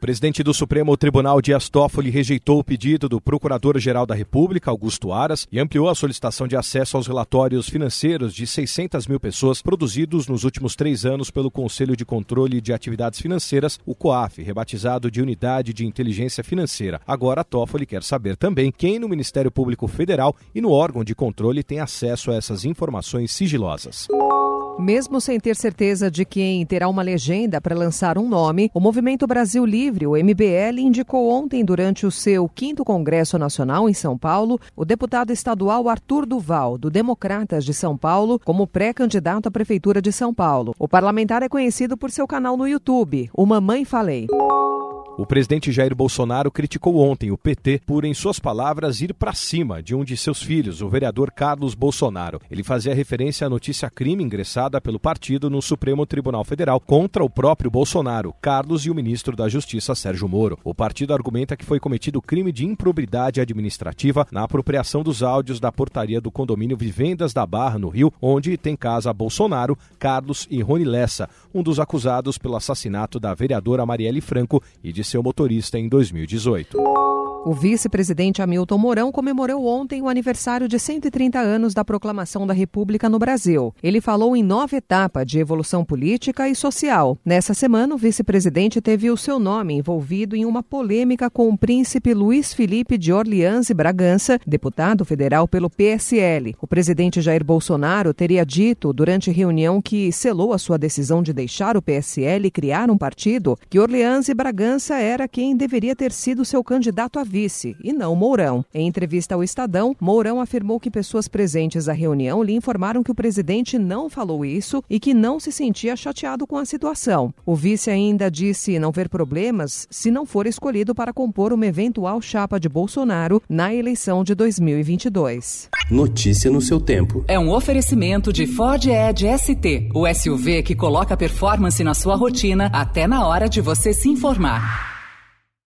Presidente do Supremo Tribunal Dias Toffoli rejeitou o pedido do Procurador-Geral da República, Augusto Aras, e ampliou a solicitação de acesso aos relatórios financeiros de 600 mil pessoas produzidos nos últimos três anos pelo Conselho de Controle de Atividades Financeiras, o COAF, rebatizado de Unidade de Inteligência Financeira. Agora, Toffoli quer saber também quem no Ministério Público Federal e no órgão de controle tem acesso a essas informações sigilosas. Mesmo sem ter certeza de quem terá uma legenda para lançar um nome, o Movimento Brasil Livre, o MBL, indicou ontem, durante o seu quinto Congresso Nacional em São Paulo, o deputado estadual Arthur Duval, do Democratas de São Paulo, como pré-candidato à Prefeitura de São Paulo. O parlamentar é conhecido por seu canal no YouTube, O Mamãe Falei. O presidente Jair Bolsonaro criticou ontem o PT por, em suas palavras, ir para cima de um de seus filhos, o vereador Carlos Bolsonaro. Ele fazia referência à notícia crime ingressada pelo partido no Supremo Tribunal Federal contra o próprio Bolsonaro, Carlos e o ministro da Justiça Sérgio Moro. O partido argumenta que foi cometido crime de improbidade administrativa na apropriação dos áudios da portaria do condomínio Vivendas da Barra, no Rio, onde tem casa Bolsonaro, Carlos e Rony Lessa, um dos acusados pelo assassinato da vereadora Marielle Franco e de seu motorista em 2018. O vice-presidente Hamilton Mourão comemorou ontem o aniversário de 130 anos da proclamação da República no Brasil. Ele falou em nova etapa de evolução política e social. Nessa semana, o vice-presidente teve o seu nome envolvido em uma polêmica com o príncipe Luiz Felipe de Orleans e Bragança, deputado federal pelo PSL. O presidente Jair Bolsonaro teria dito durante reunião que selou a sua decisão de deixar o PSL e criar um partido que Orleans e Bragança era quem deveria ter sido seu candidato a vice, e não Mourão. Em entrevista ao Estadão, Mourão afirmou que pessoas presentes à reunião lhe informaram que o presidente não falou isso e que não se sentia chateado com a situação. O vice ainda disse não ver problemas se não for escolhido para compor uma eventual chapa de Bolsonaro na eleição de 2022. Notícia no seu tempo. É um oferecimento de Ford Edge ST, o SUV que coloca performance na sua rotina até na hora de você se informar.